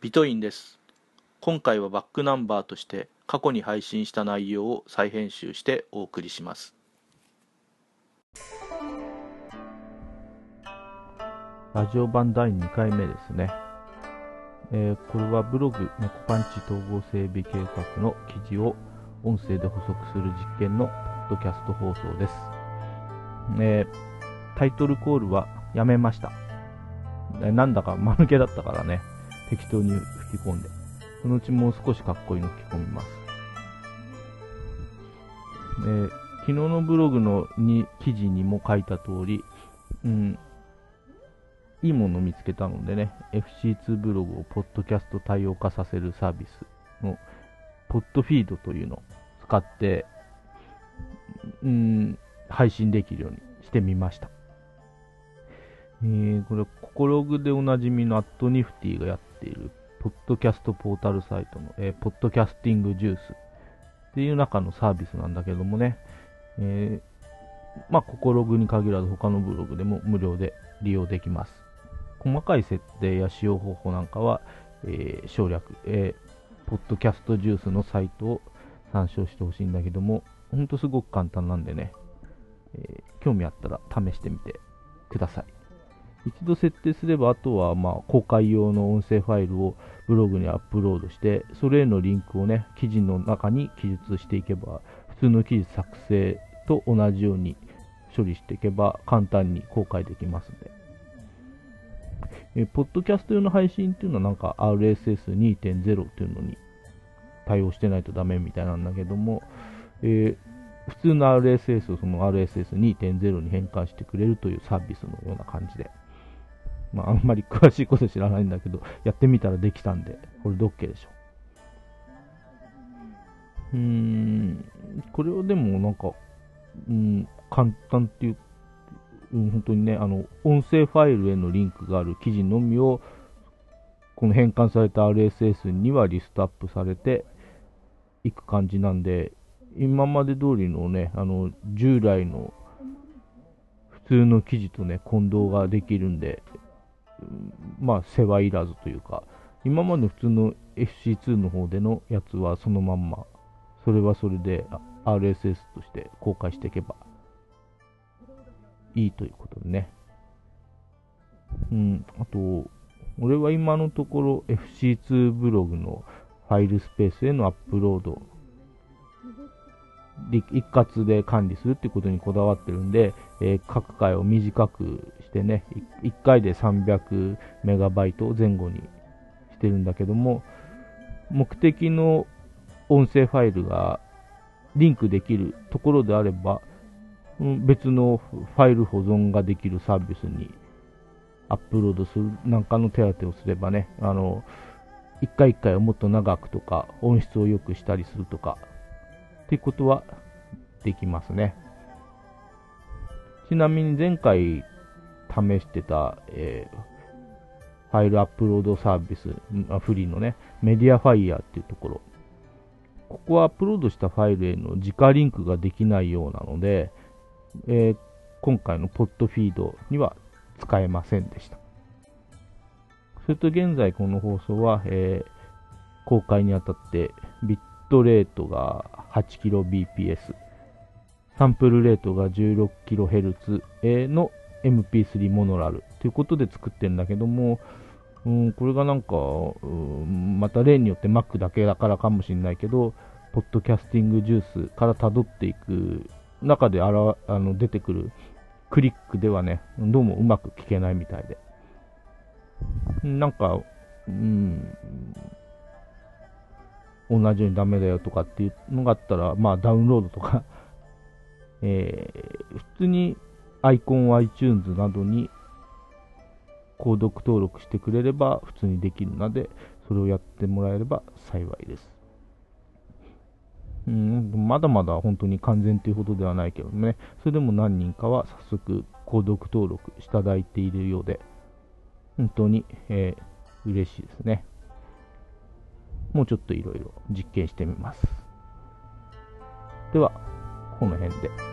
ビトインです。今回はバックナンバーとして過去に配信した内容を再編集してお送りします。ラジオ版第2回目ですね、えー、これはブログ猫パンチ統合整備計画の記事を音声で補足する実験のポッドキャスト放送です、えー、タイトルコールはやめました。なんだか間抜けだったからね、適当に吹き込んで、そのうちもう少しかっこいいの吹き込みます。え昨日のブログのに記事にも書いた通り、うん、いいものを見つけたのでね、FC2 ブログをポッドキャスト対応化させるサービスの、ポッドフィードというのを使って、うん、配信できるようにしてみました。えー、これ、ココログでおなじみのアットニフティがやっている、ポッドキャストポータルサイトの、えー、ポッドキャスティングジュースっていう中のサービスなんだけどもね、えー、まあ、ココログに限らず他のブログでも無料で利用できます。細かい設定や使用方法なんかは、えー、省略、えー、ポッドキャストジュースのサイトを参照してほしいんだけども、ほんとすごく簡単なんでね、えー、興味あったら試してみてください。一度設定すれば、あとはまあ公開用の音声ファイルをブログにアップロードして、それへのリンクをね、記事の中に記述していけば、普通の記事作成と同じように処理していけば、簡単に公開できますので。えポッドキャスト用の配信っていうのはなんか RSS2.0 っていうのに対応してないとダメみたいなんだけども、えー、普通の RSS をその RSS2.0 に変換してくれるというサービスのような感じでまあ、あんまり詳しいこと知らないんだけど、やってみたらできたんで、これで OK でしょ。うーん、これはでもなんか、うん、簡単っていう、うん、本当にね、あの、音声ファイルへのリンクがある記事のみを、この変換された RSS にはリストアップされていく感じなんで、今まで通りのね、あの、従来の普通の記事とね、混同ができるんで、まあ、世話いらずというか、今まで普通の FC2 の方でのやつはそのまんま、それはそれで RSS として公開していけばいいということでね。うん、あと、俺は今のところ FC2 ブログのファイルスペースへのアップロード一括で管理するっていうことにこだわってるんで、えー、各回を短くしてね、1回で300メガバイト前後にしてるんだけども、目的の音声ファイルがリンクできるところであれば、別のファイル保存ができるサービスにアップロードするなんかの手当てをすればね、あの、一回一回をもっと長くとか、音質を良くしたりするとか、っていうことはできますね。ちなみに前回試してた、えー、ファイルアップロードサービス、フリーのね、メディアファイヤーっていうところ。ここはアップロードしたファイルへの直リンクができないようなので、えー、今回のポッドフィードには使えませんでした。それと現在この放送は、えー、公開にあたってビットレートが 8kbps、サンプルレートが 16kHz の MP3 モノラルということで作ってるんだけども、うん、これがなんか、うん、また例によって Mac だけだからかもしれないけど、ポッドキャスティングジュースから辿っていく中であらあの出てくるクリックではね、どうもうまく聞けないみたいで。なんか、うん、同じようにダメだよとかっていうのがあったら、まあダウンロードとかえー、普通にアイコン iTunes などに購読登録してくれれば普通にできるので、それをやってもらえれば幸いです。うん、まだまだ本当に完全というほどではないけどね、それでも何人かは早速購読登録していただいているようで、本当に、えー、嬉しいですね。もうちょっといろいろ実験してみます。では、この辺で。